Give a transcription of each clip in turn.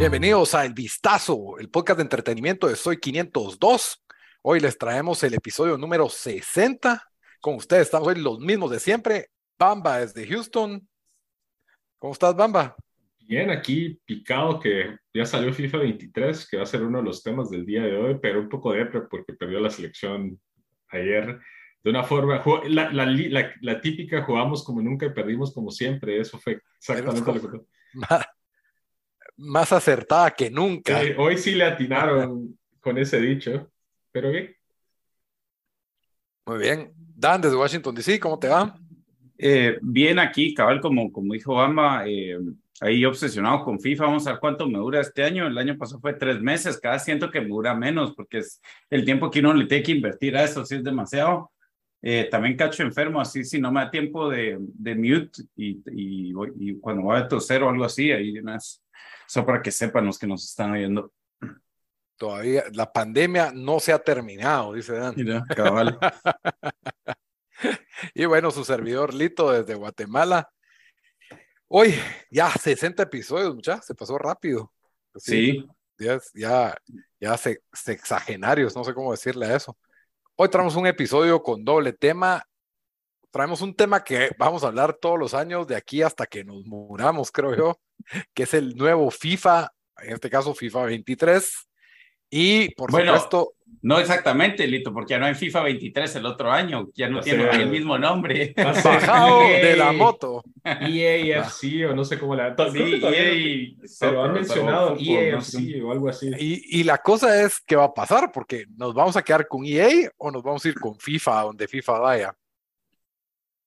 Bienvenidos a El Vistazo, el podcast de entretenimiento de Soy 502. Hoy les traemos el episodio número 60. Con ustedes estamos hoy los mismos de siempre. Bamba desde Houston. ¿Cómo estás, Bamba? Bien, aquí picado que ya salió FIFA 23, que va a ser uno de los temas del día de hoy, pero un poco depre porque perdió la selección ayer. De una forma, la, la, la, la típica jugamos como nunca y perdimos como siempre. Eso fue exactamente lo que más acertada que nunca. hoy sí le atinaron con ese dicho, pero bien. Muy bien. Dan, desde Washington DC, ¿cómo te va? Eh, bien aquí, cabal, como, como dijo Bamba, eh, ahí obsesionado con FIFA, vamos a ver cuánto me dura este año, el año pasado fue tres meses, cada siento que me dura menos, porque es el tiempo que uno le tiene que invertir a eso, si es demasiado. Eh, también cacho enfermo, así si no me da tiempo de, de mute y, y, y, cuando voy a toser o algo así, ahí más eso para que sepan los que nos están oyendo. Todavía la pandemia no se ha terminado, dice Dan. Mira, cabal. y bueno, su servidor Lito desde Guatemala. Hoy ya 60 episodios, muchachos, se pasó rápido. Sí. Ya, ya, ya sexagenarios, no sé cómo decirle a eso. Hoy traemos un episodio con doble tema. Traemos un tema que vamos a hablar todos los años de aquí hasta que nos muramos, creo yo que es el nuevo FIFA, en este caso FIFA 23. Y por bueno, supuesto. No exactamente, Lito, porque ya no hay FIFA 23 el otro año, ya no tiene el mismo nombre. Bajado de la moto. EAFC o no sé cómo la. Sí, EA, pero han mencionado EAFC o algo así. Y, y, la cosa es, ¿qué va a pasar? Porque nos vamos a quedar con EA o nos vamos a ir con FIFA, donde FIFA vaya.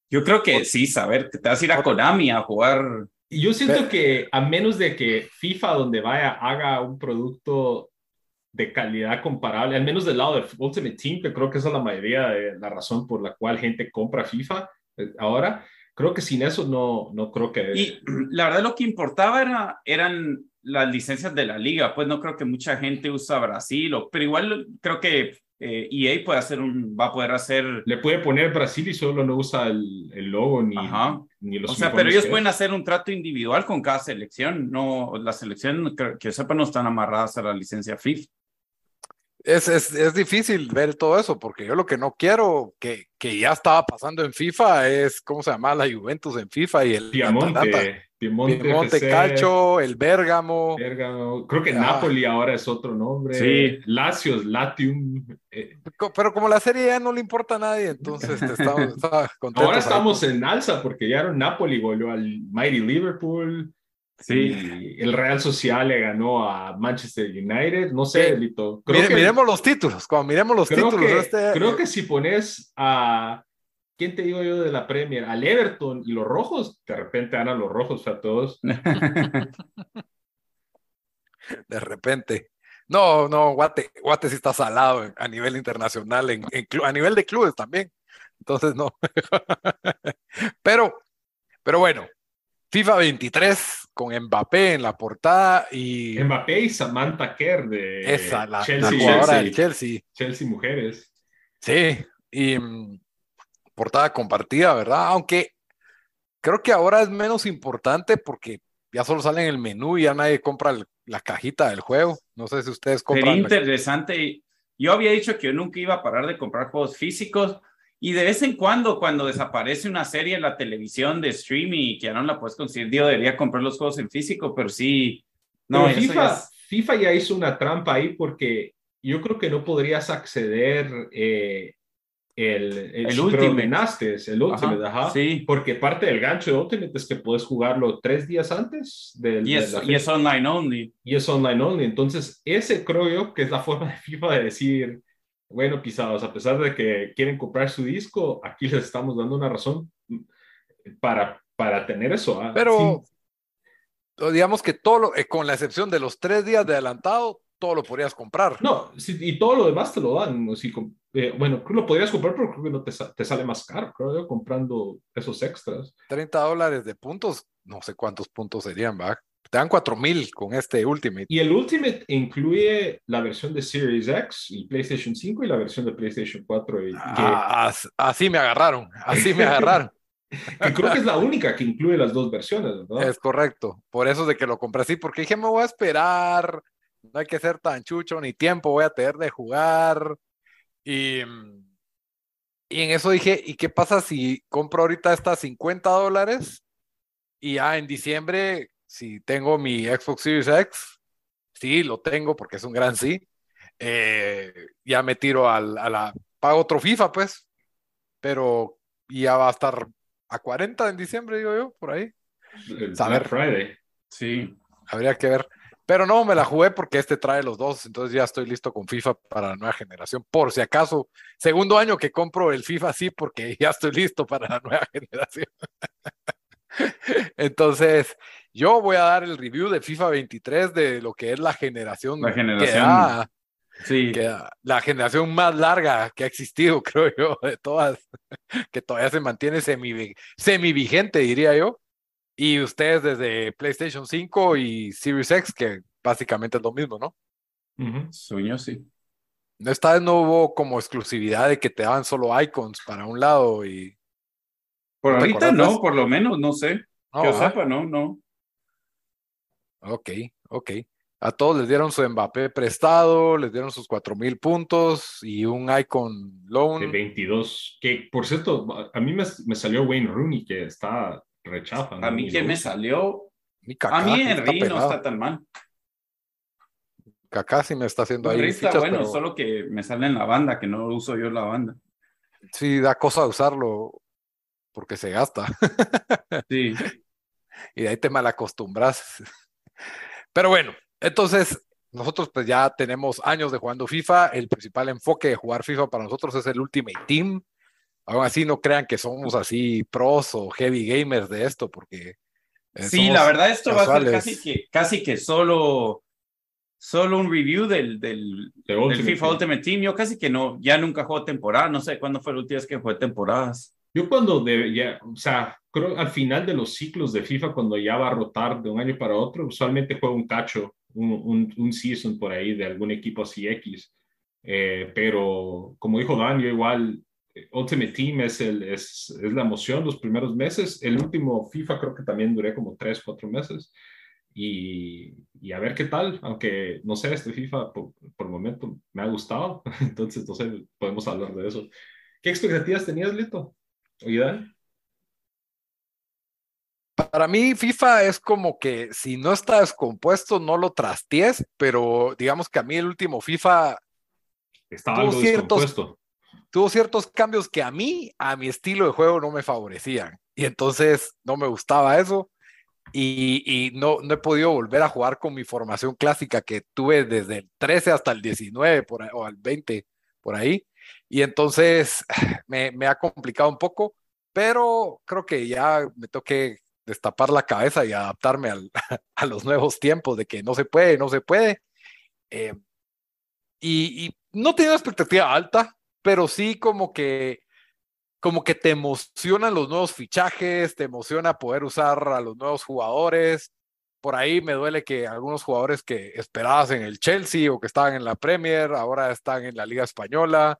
Yo creo que sí, saber, te vas a ir a Konami a jugar y yo siento que a menos de que FIFA, donde vaya, haga un producto de calidad comparable, al menos del lado de Ultimate Team, que creo que esa es la mayoría de la razón por la cual gente compra FIFA eh, ahora, creo que sin eso no, no creo que... Y la verdad lo que importaba era, eran las licencias de la liga, pues no creo que mucha gente usa Brasil, o, pero igual creo que eh, EA puede hacer un, va a poder hacer... Le puede poner Brasil y solo no usa el, el logo ni, ni los... O sea, pero ellos pueden hacer un trato individual con cada selección, no, las selecciones que, que sepan no están amarradas a la licencia FIFA. Es, es, es, difícil ver todo eso, porque yo lo que no quiero, que, que ya estaba pasando en FIFA, es cómo se llama la Juventus en FIFA y el Piemonte, Piemonte, el Bérgamo. Bérgamo. Creo que ah. Napoli ahora es otro nombre. Sí. Lazio, Latium. Eh. Pero como la serie ya no le importa a nadie, entonces estamos, Ahora estamos en alza, porque ya Napoli volvió al Mighty Liverpool. Sí, el Real Social le ganó a Manchester United. No sé, Lito. Creo que, miremos los títulos. Cuando miremos los títulos. Que, este, creo que si pones a. ¿Quién te digo yo de la Premier? Al Everton y los rojos, de repente ganan los rojos a todos. de repente. No, no, Guate, Guate sí está salado a nivel internacional, en, en, a nivel de clubes también. Entonces, no. pero, pero bueno, FIFA 23 con Mbappé en la portada y. Mbappé y Samantha Kerr de Esa, la, Chelsea, la jugadora Chelsea, del Chelsea. Chelsea Mujeres. Sí, y um, portada compartida, ¿verdad? Aunque creo que ahora es menos importante porque ya solo sale en el menú y ya nadie compra el, la cajita del juego. No sé si ustedes compran. Sería interesante. Yo había dicho que yo nunca iba a parar de comprar juegos físicos y de vez en cuando, cuando desaparece una serie en la televisión de streaming y que ya no la puedes conseguir, yo debería comprar los juegos en físico, pero sí. No, pero FIFA, ya es... FIFA ya hizo una trampa ahí porque yo creo que no podrías acceder eh, el, el, el Ultimate. el Ultimate, ajá, ajá, Sí. Porque parte del gancho de Ultimate es que puedes jugarlo tres días antes del. Y es, de la y es online only. Y es online only. Entonces, ese creo yo que es la forma de FIFA de decir bueno, pisados, a pesar de que quieren comprar su disco, aquí les estamos dando una razón para, para tener eso. ¿ah? Pero, sí. digamos que todo, lo, eh, con la excepción de los tres días de adelantado, todo lo podrías comprar. No, y todo lo demás te lo dan. Eh, bueno, lo podrías comprar, pero creo que no te, te, sale más caro, creo yo, comprando esos extras. 30 dólares de puntos, no sé cuántos puntos serían, ¿va? Te dan 4000 con este Ultimate. Y el Ultimate incluye la versión de Series X y PlayStation 5 y la versión de PlayStation 4. Y, ah, Así me agarraron, así me agarraron. que creo que es la única que incluye las dos versiones, ¿verdad? Es correcto. Por eso es de que lo compré así, porque dije, me voy a esperar. No hay que ser tan chucho, ni tiempo voy a tener de jugar. Y, y en eso dije, ¿y qué pasa si compro ahorita estas 50 dólares? Y ya en diciembre si tengo mi Xbox Series X, sí, lo tengo porque es un gran sí. Eh, ya me tiro al, a la, pago otro FIFA, pues, pero ya va a estar a 40 en diciembre, digo yo, por ahí. Saber. Friday. Sí, habría que ver. Pero no, me la jugué porque este trae los dos, entonces ya estoy listo con FIFA para la nueva generación. Por si acaso, segundo año que compro el FIFA, sí, porque ya estoy listo para la nueva generación. entonces, yo voy a dar el review de FIFA 23 de lo que es la generación. La generación. sí. la generación más larga que ha existido, creo yo, de todas, que todavía se mantiene semi, semi vigente, diría yo. Y ustedes desde PlayStation 5 y Series X, que básicamente es lo mismo, ¿no? Sueño, sí. Esta vez no hubo como exclusividad de que te daban solo icons para un lado y. Por ahorita no, por lo menos, no sé. que yo sepa, no, no. Ok, ok. A todos les dieron su Mbappé prestado, les dieron sus cuatro mil puntos y un icon loan. De 22. Que, por cierto, a mí me, me salió Wayne Rooney, que está rechaza. A mí que me salió. a mí Henry no está tan mal. Kaká sí me está haciendo ahí. está bueno, solo que me sale en la banda, que no uso yo la banda. Sí, da cosa usarlo porque se gasta. sí. Y de ahí te malacostumbras. Pero bueno, entonces nosotros pues ya tenemos años de jugando FIFA. El principal enfoque de jugar FIFA para nosotros es el Ultimate Team. Aún así no crean que somos así pros o heavy gamers de esto, porque... Eh, sí, la verdad esto va a ser casi que, casi que solo, solo un review del, del, FIFA Ultimate Team. Yo casi que no, ya nunca juego temporada, no sé cuándo fue la última vez que jugué temporadas. Yo cuando, de, ya, o sea, creo al final de los ciclos de FIFA, cuando ya va a rotar de un año para otro, usualmente juego un cacho, un, un, season por ahí de algún equipo así X. Eh, pero como dijo Dan, yo igual, Ultimate Team es, el, es, es, la emoción los primeros meses. El último FIFA creo que también duré como tres, cuatro meses. Y, y a ver qué tal, aunque no sé, este FIFA por, por el momento me ha gustado, entonces no sé, podemos hablar de eso. ¿Qué expectativas tenías, Lito? Para mí, FIFA es como que si no está descompuesto, no lo trasties, pero digamos que a mí el último FIFA estaba tuvo ciertos, tuvo ciertos cambios que a mí, a mi estilo de juego, no me favorecían. Y entonces no me gustaba eso. Y, no, no he podido volver a jugar con mi formación clásica que tuve desde el 13 hasta el 19 por o al 20 por ahí. Y entonces me, me, ha complicado un poco, pero creo que ya me toque destapar la cabeza y adaptarme al, a los nuevos tiempos de que no se puede, no se puede. Eh, y, y, no tengo expectativa alta, pero sí como que como que te emocionan los nuevos fichajes, te emociona poder usar a los nuevos jugadores. Por ahí me duele que algunos jugadores que esperabas en el Chelsea o que estaban en la Premier ahora están en la Liga Española.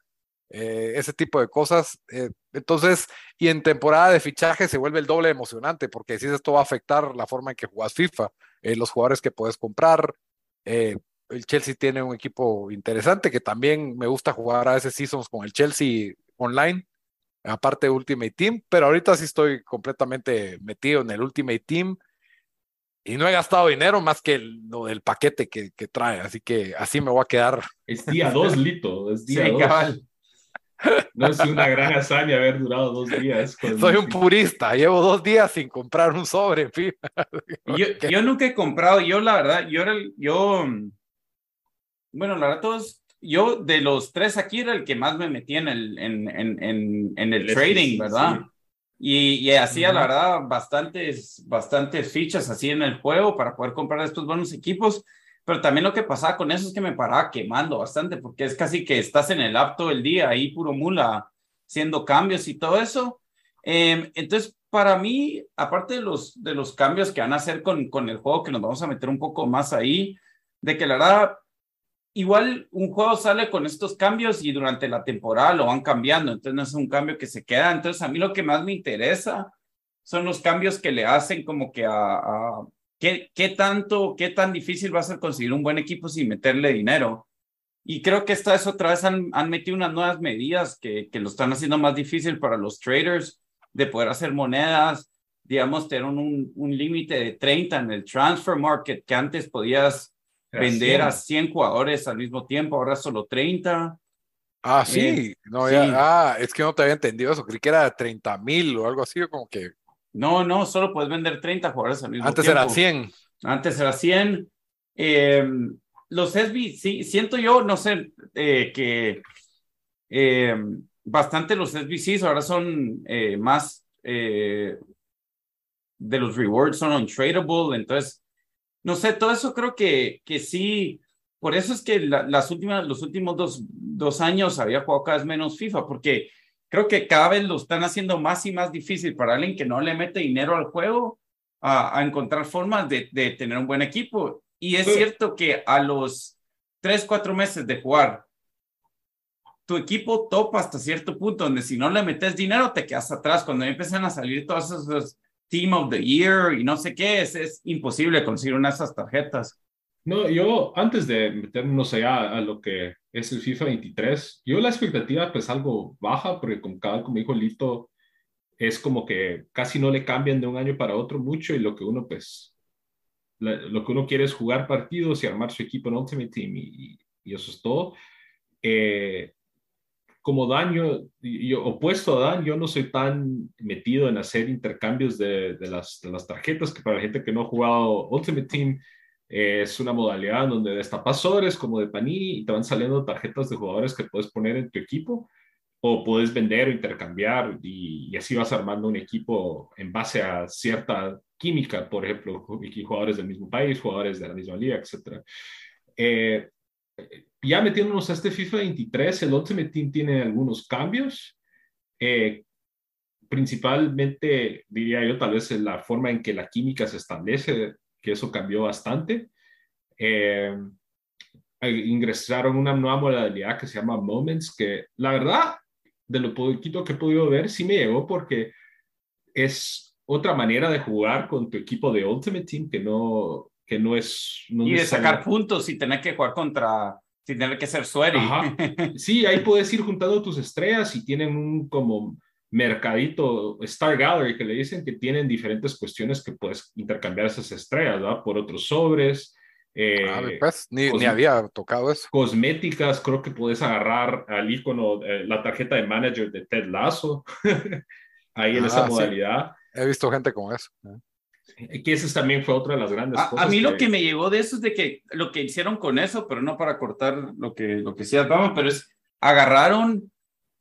Eh, ese tipo de cosas. Eh, entonces, y en temporada de fichaje se vuelve el doble emocionante, porque si esto va a afectar la forma en que juegas FIFA, eh, los jugadores que puedes comprar. El Chelsea tiene un equipo interesante que también me gusta jugar a veces seasons con el Chelsea online, aparte de Ultimate Team, pero ahorita sí estoy completamente metido en el Ultimate Team y no he gastado dinero más que lo del paquete que, que, trae, así que así me voy a quedar. Es día dos, Lito, es día dos. No es una gran hazaña haber durado dos días. Soy un purista, llevo dos días sin comprar un sobre, en fin. Yo, yo nunca he comprado, yo la verdad, yo era el, yo, bueno, la verdad, todos, yo de los tres aquí era el que más me metía en el, en, en, en, el, trading, ¿verdad? Y, y hacía, la verdad, bastantes, bastantes fichas así en el juego para poder comprar estos buenos equipos. Pero también lo que pasaba con eso es que me paraba quemando bastante, porque es casi que estás en el app todo el día, ahí puro mula, haciendo cambios y todo eso. Eh, entonces, para mí, aparte de los, de los cambios que van a hacer con, con el juego, que nos vamos a meter un poco más ahí, de que la verdad, igual un juego sale con estos cambios y durante la temporada lo van cambiando, entonces no es un cambio que se queda. Entonces, a mí lo que más me interesa son los cambios que le hacen como que a, a qué, qué tanto, qué tan difícil va a ser conseguir un buen equipo sin meterle dinero. Y creo que esta vez otra vez han, han metido unas nuevas medidas que, que lo están haciendo más difícil para los traders de poder hacer monedas, digamos, tener un, un límite de 30 en el transfer market, que antes podías vender a 100 jugadores al mismo tiempo, ahora solo 30. Ah, sí, eh, no, ya, sí. ah, es que no te había entendido eso, creí que era 30 mil o algo así, como que. No, no, solo puedes vender 30 jugadores al mismo Antes tiempo. era 100. Antes era 100. Eh, los SB, sí, siento yo, no sé, eh, que eh, bastante los SBCs ahora son eh, más de los rewards, son untradable, entonces, no sé, todo eso creo que, que sí, por eso es que la, las últimas, los últimos dos, dos años había jugado cada vez menos FIFA, porque creo que cada vez lo están haciendo más y más difícil para alguien que no le mete dinero al juego a, a encontrar formas de, de, tener un buen equipo. Y es sí. cierto que a los tres, cuatro meses de jugar, tu equipo topa hasta cierto punto, donde si no le metes dinero te quedas atrás. Cuando empiezan a salir todos esos Team of the Year y no sé qué, es, es imposible conseguir una de esas tarjetas. No, yo antes de meternos allá a lo que es el FIFA 23, yo la expectativa pues algo baja, porque como, como dijo Lito, es como que casi no le cambian de un año para otro mucho y lo que uno pues, la, lo que uno quiere es jugar partidos y armar su equipo en Ultimate Team y, y eso es todo. Eh, como Dan, yo, opuesto a Dan, yo no soy tan metido en hacer intercambios de, las, tarjetas, que para la gente que no ha jugado Ultimate Team, eh, es una modalidad donde destapas sobres como de Panini y te van saliendo tarjetas de jugadores que puedes poner en tu equipo o puedes vender o intercambiar y, así vas armando un equipo en base a cierta química, por ejemplo, jugadores del mismo país, jugadores de la misma liga, etc. ya metiéndonos a este FIFA 23, el Ultimate Team tiene algunos cambios. Eh, principalmente, diría yo, tal vez en la forma en que la química se establece, que eso cambió bastante. Eh, ingresaron una nueva modalidad que se llama Moments, que la verdad, de lo poquito que he podido ver, sí me llegó porque es otra manera de jugar con tu equipo de Ultimate Team que no, que no es... No y de sacar puntos y tener que jugar contra, sin tener que ser sweaty. Sí, ahí puedes ir juntando tus estrellas y tienen un como mercadito, Star Gallery, que le dicen que tienen diferentes cuestiones que puedes intercambiar esas estrellas, ¿verdad? Por otros sobres. Eh, ah, pues, ni, ni, había tocado eso. Cosméticas, creo que puedes agarrar al icono, eh, la tarjeta de manager de Ted Lasso, ahí en ah, esa modalidad. Sí. He visto gente con eso. Que ese también fue otra de las grandes a, cosas. A mí que... lo que me llegó de eso es de que lo que hicieron con eso, pero no para cortar lo que, lo que decías, vamos, pero es agarraron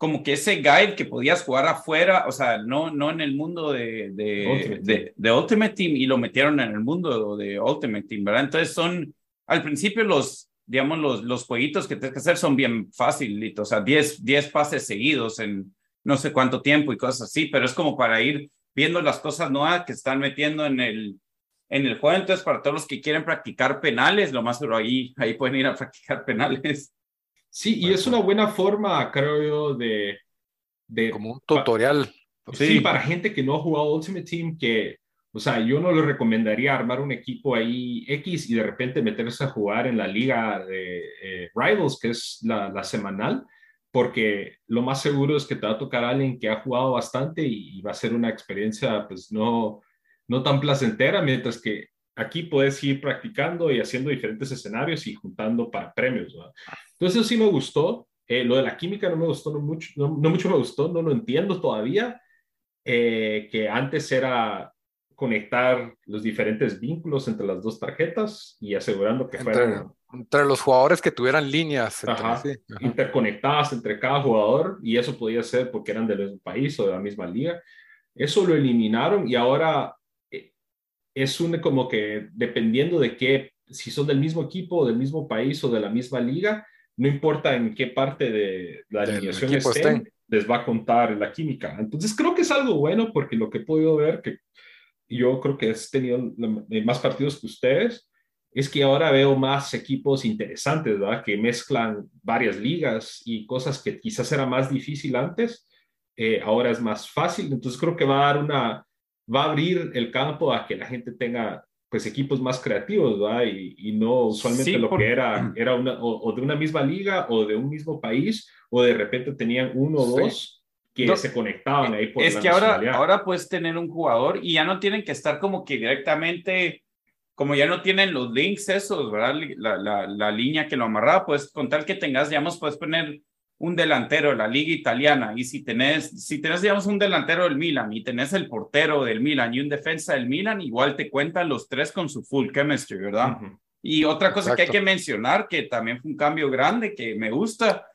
como que ese guide que podías jugar afuera, o sea, no, no en el mundo de, de, Ultimate, de, de Ultimate Team y lo metieron en el mundo de Ultimate Team, ¿verdad? Entonces son, al principio los, digamos, los, los jueguitos que tienes que hacer son bien facilitos, o sea, 10, 10 pases seguidos en no sé cuánto tiempo y cosas así, pero es como para ir viendo las cosas nuevas que están metiendo en el, en el juego. Entonces, para todos los que quieren practicar penales, lo más pero ahí, ahí pueden ir a practicar penales. Sí, y es una buena forma, creo yo, de... de Como un tutorial. Sí, sí, para gente que no ha jugado Ultimate Team, que, o sea, yo no le recomendaría armar un equipo ahí X y de repente meterse a jugar en la liga de eh, Rivals, que es la, la, semanal, porque lo más seguro es que te va a tocar a alguien que ha jugado bastante y, va a ser una experiencia, pues, no, no tan placentera, mientras que aquí puedes ir practicando y haciendo diferentes escenarios y juntando para premios. Entonces eso sí me gustó. Eh, lo de la química no me gustó, no mucho, no, no mucho me gustó, no lo entiendo todavía. Eh, que antes era conectar los diferentes vínculos entre las dos tarjetas y asegurando que entre, fueran... Entre los jugadores que tuvieran líneas. Entre, ajá, sí, ajá. interconectadas entre cada jugador y eso podía ser porque eran del mismo país o de la misma liga. Eso lo eliminaron y ahora eh, es un como que dependiendo de qué, si son del mismo equipo o del mismo país o de la misma liga, no importa en qué parte de la alineación estén, les va a contar la química. Entonces creo que es algo bueno porque lo que he podido ver, que yo creo que he tenido más partidos que ustedes, es que ahora veo más equipos interesantes, ¿verdad? Que mezclan varias ligas y cosas que quizás era más difícil antes, eh, ahora es más fácil. Entonces creo que va a dar una, va a abrir el campo a que la gente tenga pues equipos más creativos, ¿verdad? Y, no usualmente lo que era, era una, o, de una misma liga o de un mismo país, o de repente tenían uno o dos que se conectaban ahí por Es que ahora, ahora puedes tener un jugador y ya no tienen que estar como que directamente como ya no tienen los links esos, ¿verdad? La, la, la línea que lo amarraba, pues con tal que tengas, digamos, puedes poner un delantero de la liga italiana y si tenés, si tenés, digamos, un delantero del Milan y tenés el portero del Milan y un defensa del Milan, igual te cuentan los tres con su full chemistry, ¿verdad? Y otra cosa que hay que mencionar, que también fue un cambio grande que me gusta,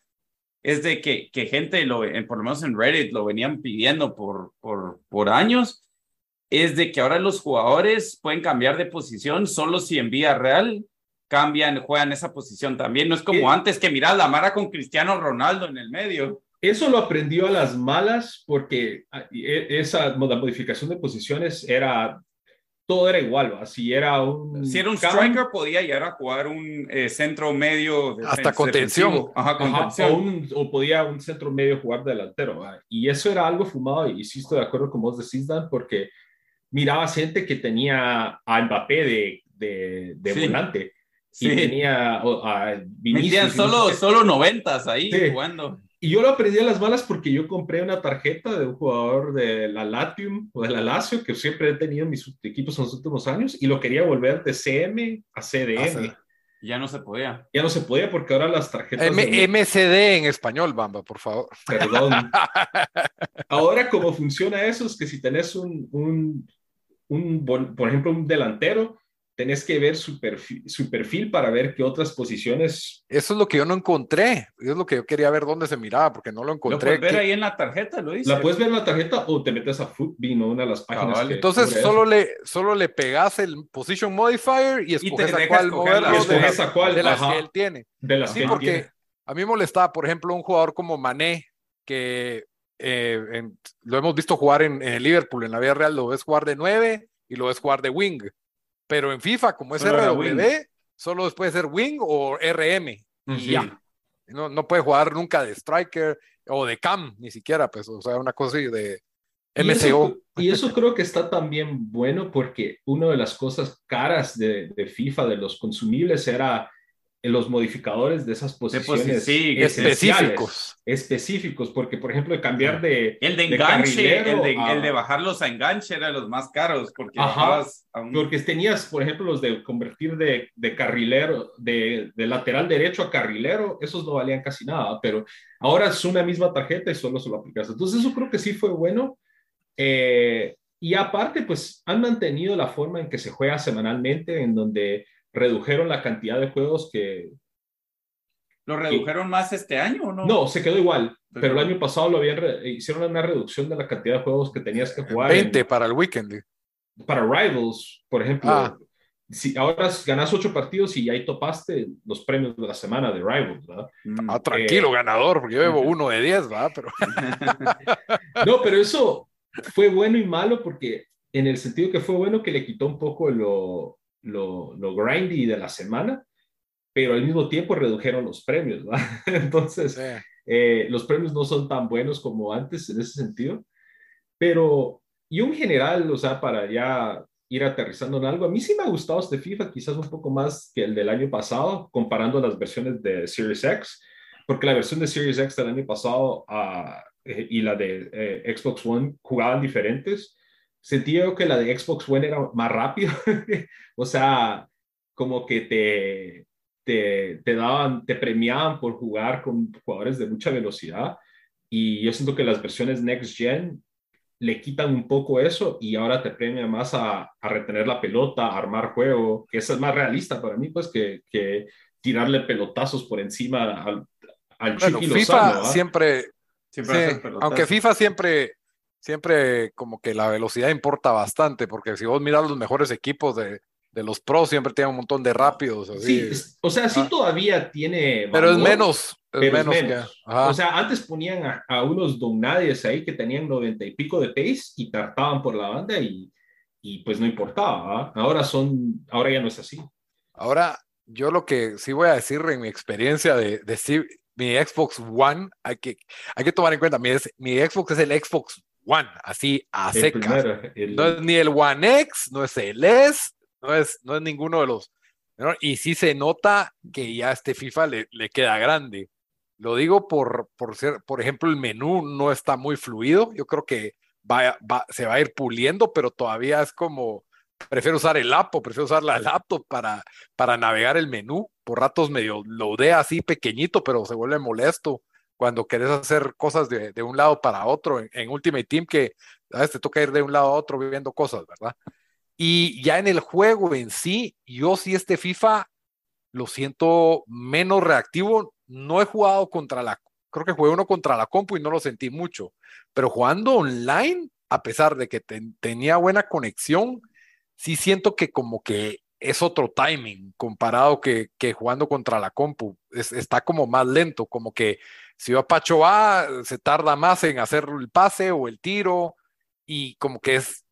es de que, que gente, lo, en, por lo menos en Reddit, lo venían pidiendo por, por, por años, es de que ahora los jugadores pueden cambiar de posición solo si en vía real cambian, juegan esa posición también. No es como antes que miras la Mara con Cristiano Ronaldo en el medio. Eso lo aprendió a las malas porque ah, e, esa modificación de posiciones era todo era igual, si era un si era un striker podía llegar a jugar un eh, centro medio hasta contención, O, podía un centro medio jugar delantero y eso era algo fumado y sí estoy de acuerdo con vos decís Dan porque miraba gente que tenía a Mbappé de, de, de volante. Y tenía a Vinicius. solo, solo noventas ahí jugando. Y yo lo aprendí a las balas porque yo compré una tarjeta de un jugador de la Latium o de la Lazio, que siempre he tenido en mis equipos en los últimos años, y lo quería volver de CM a CDM. Ya no se podía. Ya no se podía porque ahora las tarjetas. MCD en español, Bamba, por favor. Perdón. ahora, cómo funciona eso es que si tenés un, un, un, por ejemplo, un delantero, tenés que ver su perfil, su perfil para ver qué otras posiciones. Eso es lo que yo no encontré. Eso es lo que yo quería ver dónde se miraba, porque no lo encontré. Lo puedes ver ahí en la tarjeta, lo dice. La puedes ver en la tarjeta o te metes a Footbean, una de las páginas. Entonces solo le, solo le pegas el position modifier y escoges a cuál moverlo de, las, a cuál, de las que él tiene. De las sí, porque a mí me molestaba, por ejemplo, un jugador como Mané, que eh, lo hemos visto jugar en, en, el Liverpool, en la vida real lo ves jugar de 9 y lo ves jugar de wing. Pero en FIFA, como es RW, solo puede ser wing o RM. Y ya. No, no puede jugar nunca de striker o de cam, ni siquiera, pues, o sea, una cosa de MCO. Y eso, creo que está también bueno porque una de las cosas caras de, de FIFA, de los consumibles, era los modificadores de esas posiciones sí, específicos. Específicos, porque por ejemplo, cambiar de. El de enganche, el, de, el, de, bajarlos a enganche era los más caros, porque, porque tenías, por ejemplo, los de convertir de, de carrilero, de, de, lateral derecho a carrilero, esos no valían casi nada, pero ahora es una misma tarjeta y solo se lo aplicas. Entonces, eso creo que sí fue bueno. Eh, y aparte, pues han mantenido la forma en que se juega semanalmente, en donde redujeron la cantidad de juegos que... ¿Lo redujeron más este año o no? No, se quedó igual, pero, el año pasado lo habían hicieron una reducción de la cantidad de juegos que tenías que jugar. 20 para el weekend. Para Rivals, por ejemplo. Ah. Si ahora ganas ocho partidos y ahí topaste los premios de la semana de Rivals, ¿verdad? Mm. Ah, tranquilo, eh, ganador, porque yo llevo uno de diez, ¿verdad? Pero... no, pero eso fue bueno y malo porque en el sentido que fue bueno que le quitó un poco lo, lo, lo grindy de la semana, pero al mismo tiempo redujeron los premios, ¿va? Entonces, eh, los premios no son tan buenos como antes en ese sentido, pero y un general, o sea, para ya ir aterrizando en algo, a mí sí me ha gustado este FIFA, quizás un poco más que el del año pasado, comparando las versiones de Series X, porque la versión de Series X del año pasado uh, y la de eh, Xbox One jugaban diferentes sentía que la de Xbox One era más rápido. o sea, como que te, te, te, daban, te premiaban por jugar con jugadores de mucha velocidad. Y yo siento que las versiones Next Gen le quitan un poco eso y ahora te premia más a, a retener la pelota, a armar juego, que eso es más realista para mí, pues que, que tirarle pelotazos por encima al, al bueno, FIFA siempre, siempre aunque FIFA siempre siempre como que la velocidad importa bastante, porque si vos miras los mejores equipos de, de los pros, siempre tienen un montón de rápidos. Sí, o sea, sí todavía tiene. pero es menos. Es menos, o sea, antes ponían a, unos donadies ahí que tenían noventa y pico de pace y tartaban por la banda y, y pues no importaba. Ahora son, ahora ya no es así. Ahora, yo lo que sí voy a decir en mi experiencia de, de mi Xbox One, hay que, hay que tomar en cuenta, mi, mi Xbox es el Xbox One, así a secas. No es ni el One X, no es el S, no es, no es ninguno de los. Y sí se nota que ya este FIFA le, le queda grande. Lo digo por, por ser, por ejemplo, el menú no está muy fluido. Yo creo que va, va, se va a ir puliendo, pero todavía es como, prefiero usar el app o prefiero usar la laptop para, para navegar el menú. Por ratos medio loadea así pequeñito, pero se vuelve molesto cuando querés hacer cosas de, de un lado para otro en, Ultimate Team, que a veces te toca ir de un lado a otro viendo cosas, ¿verdad? Y ya en el juego en sí, yo sí este FIFA lo siento menos reactivo. No he jugado contra la, creo que jugué uno contra la compu y no lo sentí mucho, pero jugando online, a pesar de que tenía buena conexión, sí siento que como que es otro timing comparado que, que jugando contra la compu. está como más lento, como que si Pacho va, se tarda más en hacer el pase o el tiro y como que es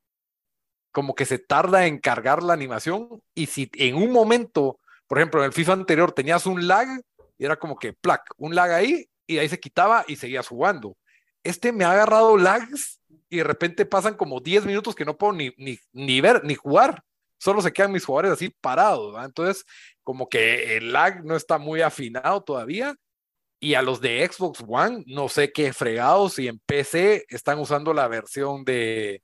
como que se tarda en cargar la animación y si en un momento, por ejemplo, en el FIFA anterior tenías un lag y era como que plac, un lag ahí y ahí se quitaba y seguías jugando. Este me ha agarrado lags y de repente pasan como 10 minutos que no puedo ni, ni, ni ver ni jugar. Solo se quedan mis jugadores así parados. Entonces, como que el lag no está muy afinado todavía y a los de Xbox One, no sé qué fregados, si en PC están usando la versión de,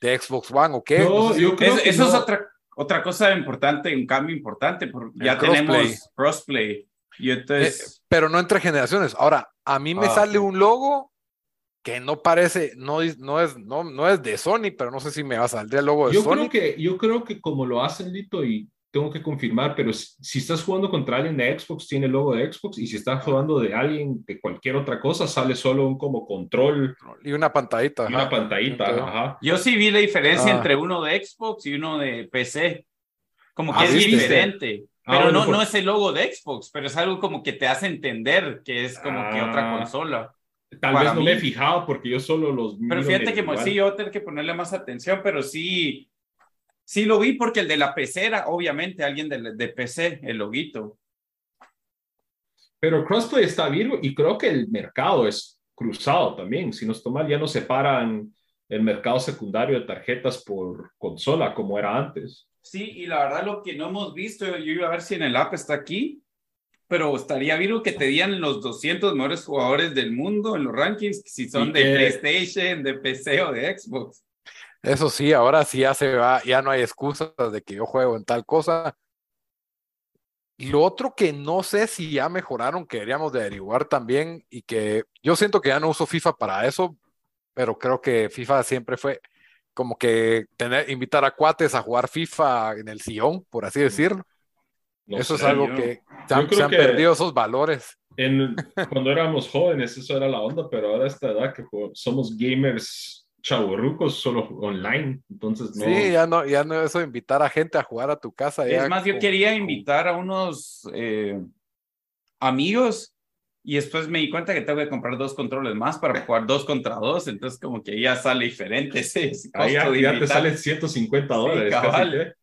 de Xbox One o qué. No, yo creo que eso es otra, otra cosa importante, un cambio importante, porque ya tenemos crossplay. Y entonces... Eh, pero no entre generaciones. Ahora, a mí me ah, sale un logo que no parece, no, no, es, no, no es de Sony, pero no sé si me va a salir el logo de yo Sony. Creo que, yo creo que como lo hacen, Lito, y tengo que confirmar, pero si, estás jugando contra alguien de Xbox, tiene el logo de Xbox, y si estás jugando de alguien de cualquier otra cosa, sale solo un como control. Y una pantallita. Y una pantallita, ajá. Yo sí vi la diferencia ah. entre uno de Xbox y uno de PC. Como que ah, es diferente. Ah, pero no, no es el logo de Xbox, pero es algo como que te hace entender que es como que otra consola. Tal vez no me he fijado porque yo solo los... Pero fíjate que sí, yo tengo que ponerle más atención, pero sí Sí lo vi porque el de la pecera, obviamente, alguien de, de PC, el loguito. Pero Crossplay está vivo y creo que el mercado es cruzado también. Si nos toman, ya no separan el mercado secundario de tarjetas por consola como era antes. Sí, y la verdad lo que no hemos visto, yo iba a ver si en el app está aquí, pero estaría vivo que te dieran los 200 mejores jugadores del mundo en los rankings, si son de PlayStation, de PC o de Xbox. Eso sí, ahora sí ya se va, ya no hay excusas de que yo juego en tal cosa. Y lo otro que no sé si ya mejoraron, que deberíamos de averiguar también, y que yo siento que ya no uso FIFA para eso, pero creo que FIFA siempre fue como que tener, invitar a cuates a jugar FIFA en el sillón, por así decirlo. eso es algo que se han, perdido esos valores. En, cuando éramos jóvenes, eso era la onda, pero ahora a esta edad que somos gamers chaburrucos solo online, entonces no. Sí, ya no, ya no eso de invitar a gente a jugar a tu casa. Es más, yo quería invitar a unos eh, amigos y después me di cuenta que tengo que comprar dos controles más para jugar dos contra dos, entonces como que ya sale diferente ese, Ahí ya, te salen 150 dólares.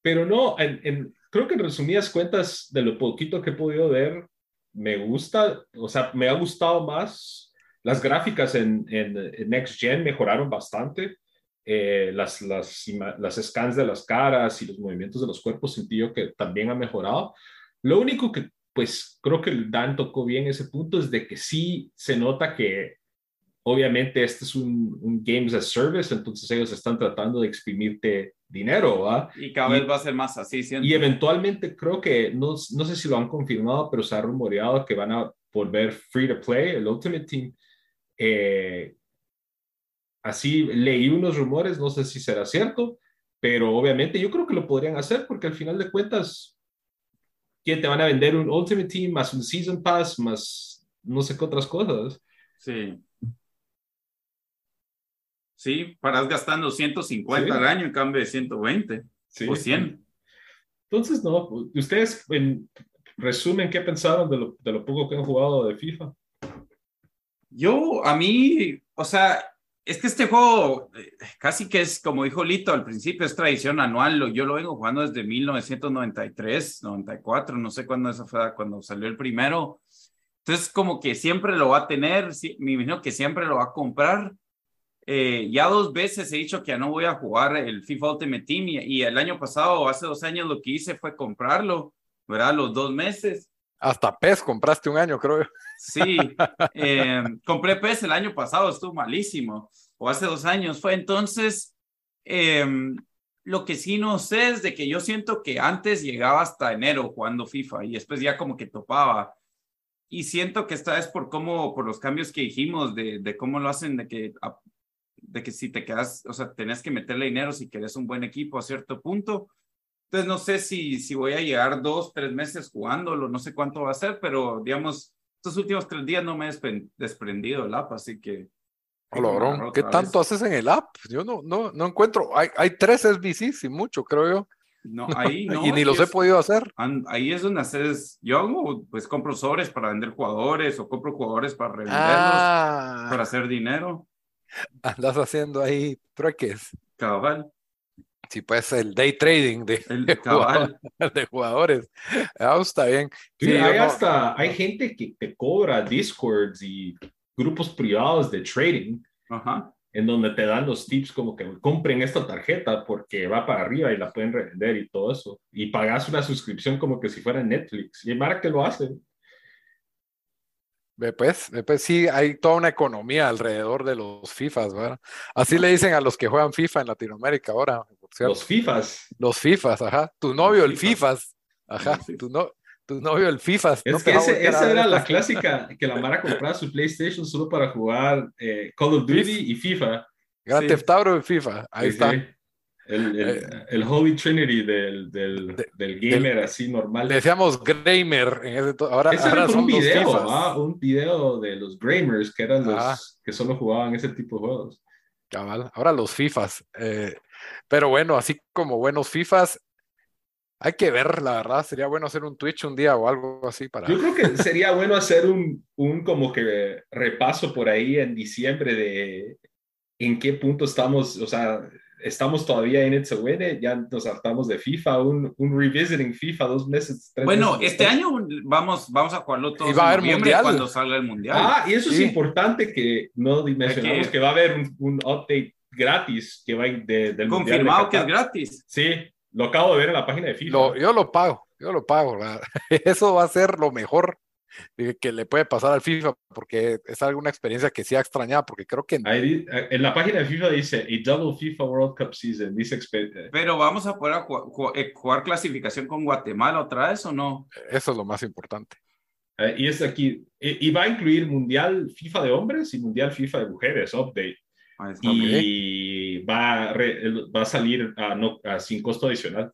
Pero no, en, creo que en resumidas cuentas, de lo poquito que he podido ver, me gusta, o sea, me ha gustado más las gráficas en, en, Next Gen mejoraron bastante. Eh, las, las, las scans de las caras y los movimientos de los cuerpos sentí yo que también ha mejorado. Lo único que, pues, creo que Dan tocó bien ese punto es de que sí se nota que, obviamente, este es un, un Games as Service, entonces ellos están tratando de exprimirte dinero, ¿va? Y cada vez va a ser más así, Y eventualmente creo que, no, no sé si lo han confirmado, pero se ha rumoreado que van a volver free to play, el Ultimate Team eh, así leí unos rumores, no sé si será cierto, pero obviamente yo creo que lo podrían hacer porque al final de cuentas, ¿quién te van a vender un Ultimate Team más un Season Pass más no sé qué otras cosas? Sí. Sí, paras gastando 150 Sí. al año en cambio de 120 Sí. o 100. Entonces, no, ustedes en resumen, ¿qué pensaron de lo, de lo poco que han jugado de FIFA? Yo, a mí, o sea, es que este juego eh, casi que es, como dijo Lito al principio, es tradición anual. Yo lo vengo jugando desde 1993, 94, no sé cuándo eso fue, cuando salió el primero. Entonces, como que siempre lo va a tener, me imagino que siempre lo va a comprar. Eh, ya dos veces he dicho que ya no voy a jugar el FIFA Ultimate Team y, y el año pasado, hace dos años, lo que hice fue comprarlo, ¿verdad? Los dos meses. Hasta PES compraste un año, creo. Sí, eh, compré PES el año pasado, estuvo malísimo, o hace dos años fue. Entonces, eh, lo que sí no sé es de que yo siento que antes llegaba hasta enero jugando FIFA y después ya como que topaba. Y siento que esta vez por cómo, por los cambios que dijimos, de, de cómo lo hacen, de que, a- de que si te quedas, o sea, tenés que meterle dinero si querés un buen equipo a cierto punto. Entonces no sé si, si voy a llegar dos, tres meses jugándolo, no sé cuánto va a ser, pero digamos, estos últimos tres días no me he despren- desprendido del app, así que... Bro. ¿Qué tanto vez. haces en el app? Yo no, no, no encuentro. Hay, hay tres SBCs y mucho, creo yo. No, ahí no. y ni los he podido hacer. Ahí es donde haces, yo hago, pues compro sobres para vender jugadores o compro jugadores para revenderlos, para Ah, hacer dinero, andas haciendo ahí trueques. cabal, Sí, pues el day trading de, el de jugadores. cabal. de jugadores. Ah, está bien. Sí, hay no- hasta, hay gente que te cobra Discords y grupos privados de trading Ajá. en donde te dan los tips como que compren esta tarjeta porque va para arriba y la pueden revender y todo eso. Y pagas una suscripción como que si fuera Netflix. Y Mara que lo hace. Ve pues, pues, sí, hay toda una economía alrededor de los FIFAs, ¿verdad? Así le dicen a los que juegan FIFA en Latinoamérica ahora, cierto. Los FIFAs. Los FIFAs, ajá. Tu novio, el FIFAs. FIFAs. Ajá. Los. Tu, no, tu novio, el FIFAs. Es No que ese- esa era la clásica que la Mara compraba su PlayStation solo para jugar eh, Call of Duty y FIFA. Grand Sí. Theft FIFA. Ahí Sí, está. sí. El, el, Eh, el Holy Trinity del, del, de- del gamer así normal. Decíamos Gramer en ese ahora, Ese era ahora por son un los video. ¿va? un video de los Gramers, que eran los Ah. que solo jugaban ese tipo de juegos. Cabal, ahora los FIFAs. eh, pero bueno, así como buenos FIFAs, hay que ver, la verdad, sería bueno hacer un Twitch un día o algo así para. Yo creo que sería bueno hacer un, un como que repaso por ahí en diciembre de en qué punto estamos, o sea, estamos todavía en It's a Win, ya nos hartamos de FIFA, un, un revisiting FIFA dos meses, tres Bueno, meses este año vamos, vamos a jugarlo todos Y va a haber mundial. cuando salga el mundial. Ah, y eso Sí. es importante que no mencionamos que- que va a haber un, un update gratis que va de, del de Confirmado que es gratis. Sí, lo acabo de ver en la página de FIFA. Lo- yo lo pago, yo lo pago. ¿verdad? Eso va a ser lo mejor eh, que le puede pasar al FIFA, porque es alguna experiencia que sí ha extrañado, porque creo que Ahí en la página de FIFA dice a double FIFA World Cup season. Dice expe- Pero vamos a poder ju- ju- eh, jugar clasificación con Guatemala otra vez o no? eso es lo más importante. eh, y es aquí. Y, y va a incluir Mundial FIFA de hombres y Mundial FIFA de mujeres, update. Está. Y va, a re- va a salir a no, a sin costo adicional.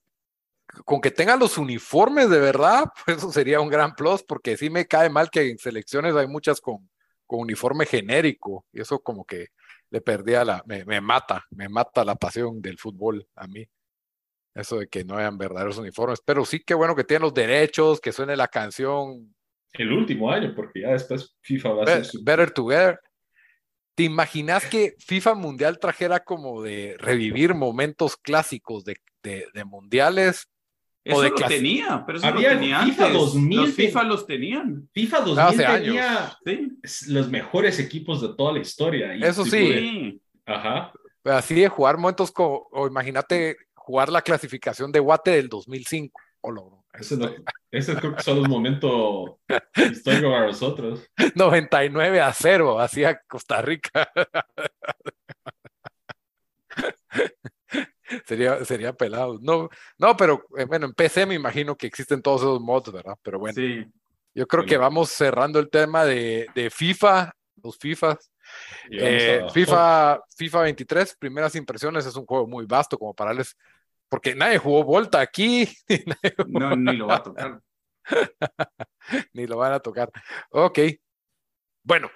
Con que tengan los uniformes de verdad, pues eso sería un gran plus, porque sí me cae mal que en selecciones hay muchas con, con uniforme genérico, y eso como que le perdía la, me, me mata, me mata la pasión del fútbol a mí. Eso de que no hayan verdaderos uniformes, pero sí que bueno que tienen los derechos, que suene la canción El último año, porque ya después FIFA va a ser su- Better Together. ¿Te imaginas que FIFA Mundial trajera como de revivir momentos clásicos de, de, de mundiales? Eso de lo tenía, pero eso Había lo tenía FIFA antes. 2000 Los FIFA ten- los tenían. FIFA 2000 Hace tenía Sí. los mejores equipos de toda la historia. Y Eso tipo sí. de- Sí. Ajá. Así de jugar momentos como, o imagínate jugar la clasificación de Guate del 2005. O lo- Eso no- esos creo que son los momentos históricos para nosotros. 99 a 0, hacía Costa Rica. sería, sería pelado. No, no, pero eh, bueno, en PC me imagino que existen todos esos mods, ¿verdad? Pero bueno. Sí. Yo creo que Bueno. vamos cerrando el tema de, de FIFA, los FIFAs. Eh, FIFA, FIFA 23, primeras impresiones, es un juego muy vasto como para darles, porque nadie jugó Volta aquí, No, ni lo va a tocar. ni lo van a tocar. Ok. Bueno,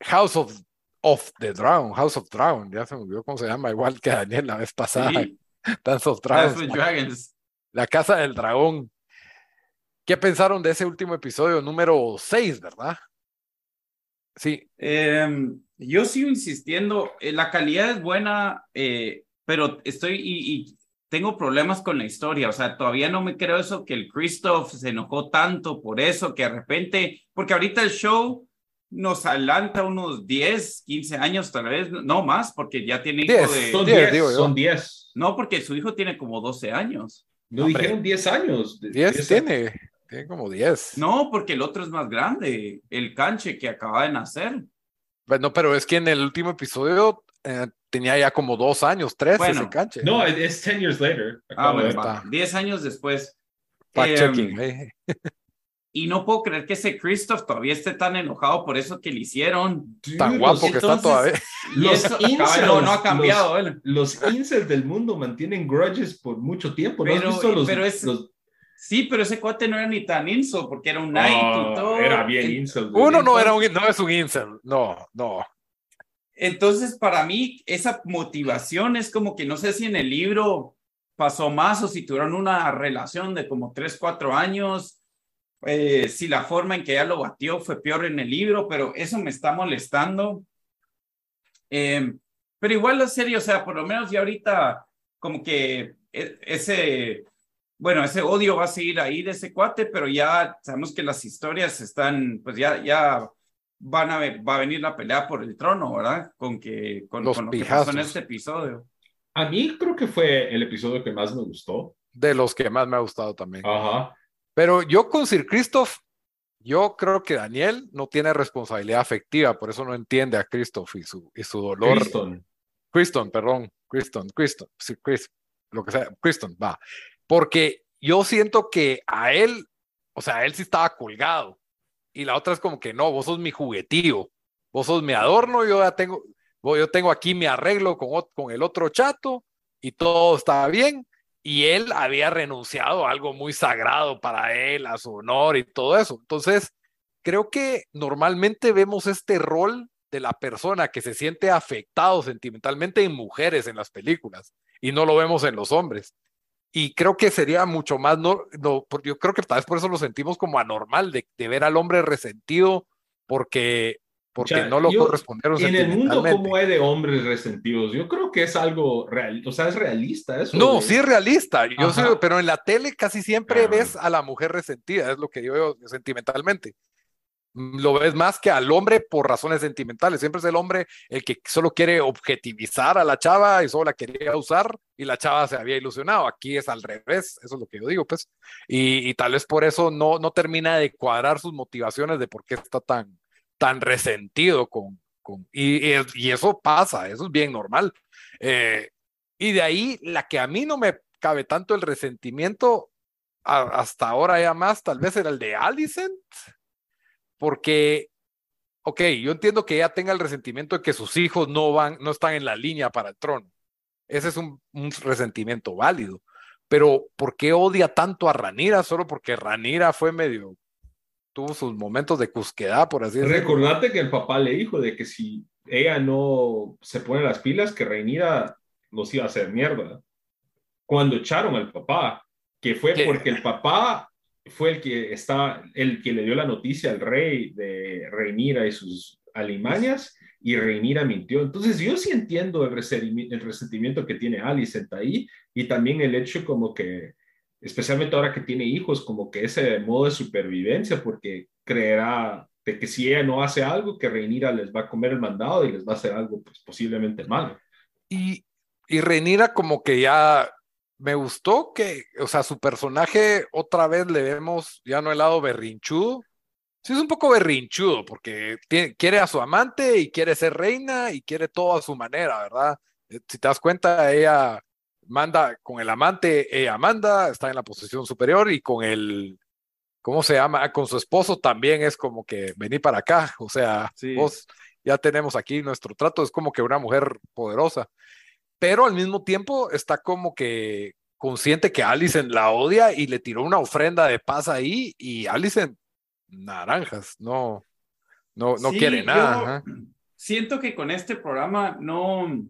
House of, of the Drown, House of Drown, ya se me olvidó cómo se llama, igual que Daniel la vez pasada. Sí, Dance of Dance Dragons, la, Dragons. la Casa del Dragón. ¿Qué pensaron de ese último episodio número 6, verdad? Sí, Em, yo sigo insistiendo, eh, la calidad es buena, eh, pero estoy y, y tengo problemas con la historia, o sea, todavía no me creo eso que el Christoph se enojó tanto por eso, que de repente, porque ahorita el show nos adelanta unos 10, 15 años tal vez, no más, porque ya tiene hijo 10. de... Son Diez, 10, digo yo. son 10. No, porque su hijo tiene como 12 años. No Hombre. dijeron 10 años. 10 tiene, tiene como 10. No, porque el otro es más grande, el canche que acaba de nacer. Bueno, pero es que en el último episodio eh, tenía ya como dos años, tres Bueno, ese canche. No, es 10 years later. Ah, bueno, ver. está. va, 10 años después. Fact Em, checking. eh. Y no puedo creer que ese Christoph todavía esté tan enojado por eso que le hicieron. Tan Dude, guapo los- que está entonces- todavía. Los eso, incels, no, no ha los- cambiado él. Los incels del mundo mantienen grudges por mucho tiempo. ¿No has Pero- visto los, pero es- los- Sí, pero ese cuate no era ni tan inso porque era un knight Ah, y todo. Era bien En- incel. Uno no era un, no es un incel. No, no. Entonces, para mí, esa motivación es como que no sé si en el libro pasó más o si tuvieron una relación de como tres, cuatro años. eh, si la forma en que ella lo batió fue peor en el libro, pero eso me está molestando. Eh, pero igual la serie, o sea, por lo menos ya ahorita como que e- ese, bueno, ese odio va a seguir ahí de ese cuate, pero ya sabemos que las historias están, pues ya, ya van a ver, va a venir la pelea por el trono, ¿verdad? Con que, con, Los con lo que pasó en este episodio. A mí creo que fue el episodio que más me gustó. De los que más me ha gustado también. Ajá. Pero yo con Sir Christoph, yo creo que Daniel no tiene responsabilidad afectiva, por eso no entiende a Christoph y su, y su dolor. Criston. Criston, perdón, Criston, Criston, sí, Chris, lo que sea, Criston, va. Porque yo siento que a él, o sea, él sí estaba colgado. Y la otra es como que no, vos sos mi juguetío, vos sos mi adorno, yo ya tengo, yo tengo aquí mi arreglo con, con el otro chato y todo está bien. Y él había renunciado a algo muy sagrado para él, a su honor y todo eso. Entonces, creo que normalmente vemos este rol de la persona que se siente afectado sentimentalmente en mujeres en las películas y no lo vemos en los hombres. Y creo que sería mucho más, no, no, yo creo que tal vez por eso lo sentimos como anormal de, de ver al hombre resentido porque, porque no lo yo- correspondieron En el mundo, como hay de hombres resentidos? Yo creo que es algo real, o sea, es realista eso. No, sí es realista, yo sé, pero en la tele casi siempre ves a la mujer resentida, es lo que yo veo sentimentalmente. Mm, Lo ves más que al hombre por razones sentimentales. Siempre es el hombre el que solo quiere objetivizar a la chava y solo la quería usar y la chava se había ilusionado. Aquí es al revés, eso es lo que yo digo, pues. Y, y tal vez por eso no, no termina de cuadrar sus motivaciones de por qué está tan, tan resentido con, con y, y, eso pasa, eso es bien normal. Eh, y de ahí la que a mí no me cabe tanto el resentimiento, hasta ahora ya más, tal vez era el de Alicent, porque, ok, yo entiendo que ella tenga el resentimiento de que sus hijos no van, no están en la línea para el trono. Ese es un, un resentimiento válido. Pero, ¿por qué odia tanto a Ranira? Solo porque Ranira fue medio, tuvo sus momentos de cusquedad, por así decirlo. Recordate que el papá le dijo de que si ella no se pone las pilas, que Reinira los iba a hacer mierda. Cuando echaron al papá, que fue ¿Qué? porque el papá fue el que está, el que le dio la noticia al rey de Reinira y sus alimañas, y Reinira mintió. Entonces yo sí entiendo el, resentimi- el resentimiento que tiene Alicent ahí, y también el hecho como que, especialmente ahora que tiene hijos, como que ese modo de supervivencia, porque creerá de que si ella no hace algo, que Reinira les va a comer el mandado y les va a hacer algo pues, posiblemente malo. Y, y Renira como que ya me gustó que, o sea, su personaje otra vez le vemos ya no el lado berrinchudo. Sí, es un poco berrinchudo porque tiene- quiere a su amante y quiere ser reina y quiere todo a su manera, ¿verdad? Eh, Si te das cuenta, ella manda con el amante, ella manda, está en la posición superior y con el, ¿cómo se llama? Ah, Con su esposo también es como que vení para acá, o sea, Sí. vos ya tenemos aquí nuestro trato, es como que una mujer poderosa, pero al mismo tiempo está como que consciente que Alicent la odia y le tiró una ofrenda de paz ahí y Alicent naranjas, no, no, no Sí, quiere nada. yo- siento que con este programa no,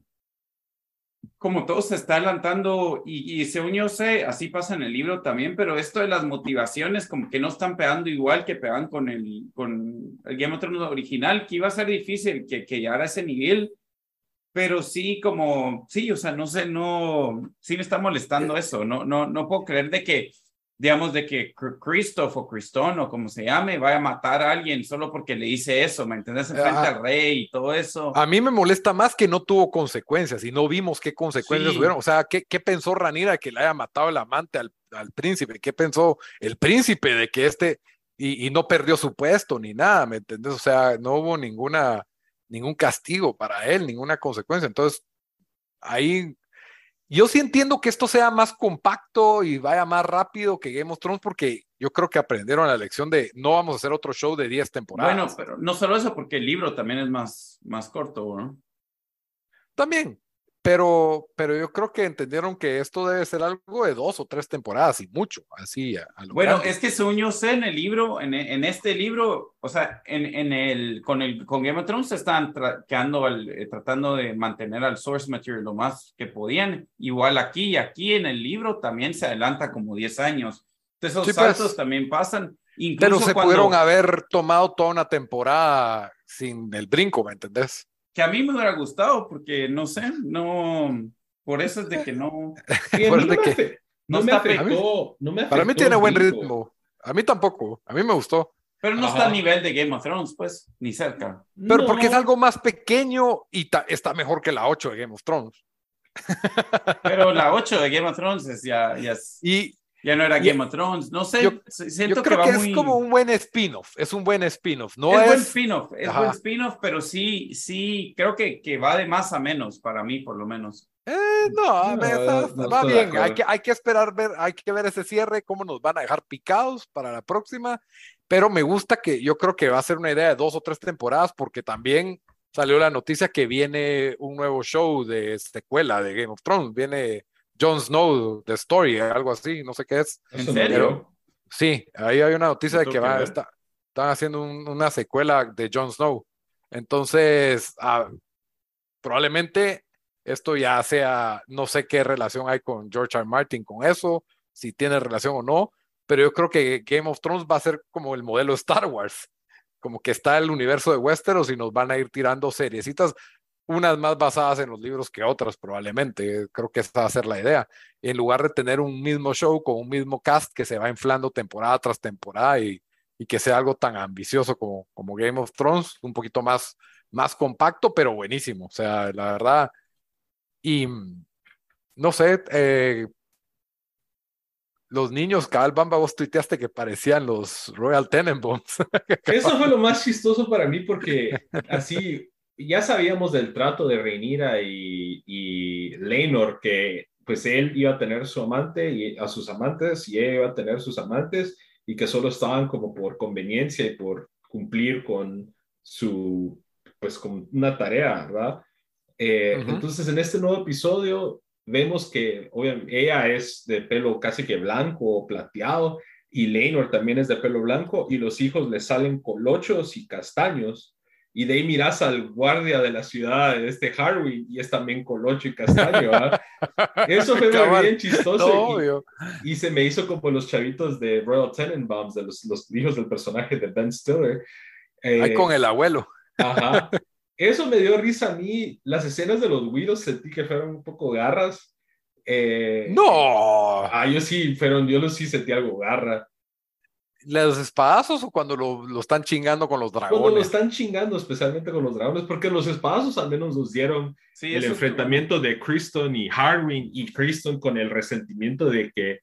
como todo se está adelantando y, y según yo sé, así pasa en el libro también, pero esto de las motivaciones como que no están pegando igual que pegan con el, con el Game of Thrones original, que iba a ser difícil que, que llegara a ese nivel, pero sí como, sí, o sea, no sé, no, sí me está molestando eso, no, no, no puedo creer de que digamos, de que Christoph o Cristón o como se llame, vaya a matar a alguien solo porque le dice eso, ¿me entiendes? Enfrente al rey y todo eso. A mí me molesta más que no tuvo consecuencias y no vimos qué consecuencias tuvieron. O sea, ¿qué, ¿qué, pensó Ranira que le haya matado el amante al, al, príncipe? ¿Qué pensó el príncipe de que este, y, y no perdió su puesto ni nada, ¿me entiendes? O sea, no hubo ninguna, ningún castigo para él, ninguna consecuencia. Entonces, ahí yo sí entiendo que esto sea más compacto y vaya más rápido que Game of Thrones porque yo creo que aprendieron la lección de no vamos a hacer otro show de 10 temporadas. Bueno, pero no solo eso, porque el libro también es más, más corto, ¿no? También, pero, pero yo creo que entendieron que esto debe ser algo de dos o tres temporadas y mucho, así a, a Bueno, grande. es que según yo sé en el libro, en, en este libro, o sea, en, en el, con, el, con Game of Thrones se están tra al, eh, tratando de mantener al source material lo más que podían. Igual aquí y aquí en el libro también se adelanta como 10 años. Entonces esos Sí, saltos pues. también pasan. Incluso Pero se cuando- pudieron haber tomado toda una temporada sin el brinco, ¿me entendés? Que a mí me hubiera gustado porque no sé, no, por eso es de que no, Por no de me, que- afe- no no me afectó, no me Para mí afectó tiene buen ritmo. A mí tampoco. A mí me gustó. pero no Ajá. está a nivel de Game of Thrones, pues, ni cerca. Pero porque es algo más pequeño y ta- está mejor que la 8 de Game of Thrones. Pero la 8 de Game of Thrones es ya, ya, es- Y ya no era Game of Thrones, no sé, yo- siento yo que creo va que, muy... es como un buen spin-off. Es un buen spin-off. No es es. buen spin-off, es Ajá. buen spin-off, pero sí, sí, creo que, que va de más a menos para mí, por lo menos. Eh, no, No, no va bien. Hay que, hay que esperar ver, hay que ver ese cierre, cómo nos van a dejar picados para la próxima. Pero me gusta que yo creo que va a ser una idea de dos o tres temporadas, porque también salió la noticia que viene un nuevo show de secuela de Game of Thrones. Viene Jon Snow, The Story, algo así, no sé qué es. ¿En serio? Sí, ahí hay una noticia de que va, está, están haciendo un- una secuela de Jon Snow. Entonces, ah, probablemente esto ya sea, no sé qué relación hay con George R. R. Martin con eso, si tiene relación o no, pero yo creo que Game of Thrones va a ser como el modelo Star Wars, como que está el universo de Westeros y nos van a ir tirando seriecitas, unas más basadas en los libros que otras probablemente, creo que esa va a ser la idea, en lugar de tener un mismo show con un mismo cast que se va inflando temporada tras temporada y, y que sea algo tan ambicioso como, como Game of Thrones, un poquito más, más compacto, pero buenísimo, o sea, la verdad, y no sé, eh, los niños, cabal Bamba, vos tuiteaste que parecían los Royal Tenenbaums. Eso fue lo más chistoso para mí porque así ya sabíamos del trato de Rhaenyra y, y que pues él iba a tener su amante y a sus amantes y ella iba a tener sus amantes y que solo estaban como por conveniencia y por cumplir con su pues con una tarea, ¿verdad? Eh. Entonces en este nuevo episodio vemos que obviamente ella es de pelo casi que blanco o plateado y Leinor también es de pelo blanco y los hijos le salen colochos y castaños. Y de ahí miras al guardia de la ciudad, de este Harwin, y es también colocho y castaño. ¿ah? Eso fue Cabal. bien chistoso. No, y- y, se me hizo como los chavitos de Royal Tenenbaums, de los, los hijos del personaje de Ben Stiller. Eh, Ahí con el abuelo. Ajá. Eso me dio risa a mí. Las escenas de los Widows sentí que fueron un poco garras. Eh, No, Ah, yo sí, fueron, yo sí sentí algo garra. Los espadazos o cuando lo, lo están chingando con los Cuando lo dragones. están chingando, especialmente con los dragones, porque los espadazos al menos nos dieron Sí, el enfrentamiento de Criston y Harwin y Criston con el resentimiento de que